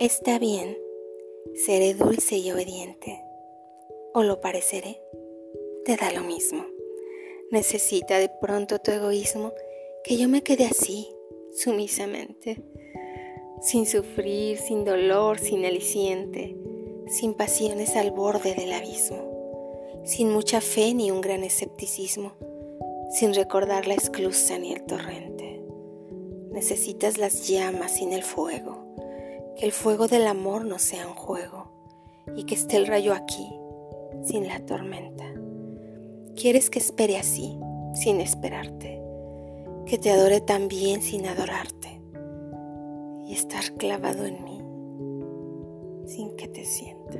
Está bien, seré dulce y obediente, o lo pareceré, te da lo mismo. Necesita de pronto tu egoísmo que yo me quede así, sumisamente, sin sufrir, sin dolor, sin aliciente, sin pasiones al borde del abismo, sin mucha fe ni un gran escepticismo, sin recordar la esclusa ni el torrente. Necesitas las llamas sin el fuego que el fuego del amor no sea un juego y que esté el rayo aquí, sin la tormenta. Quieres que espere así, sin esperarte, que te adore también sin adorarte y estar clavado en mí sin que te sienta.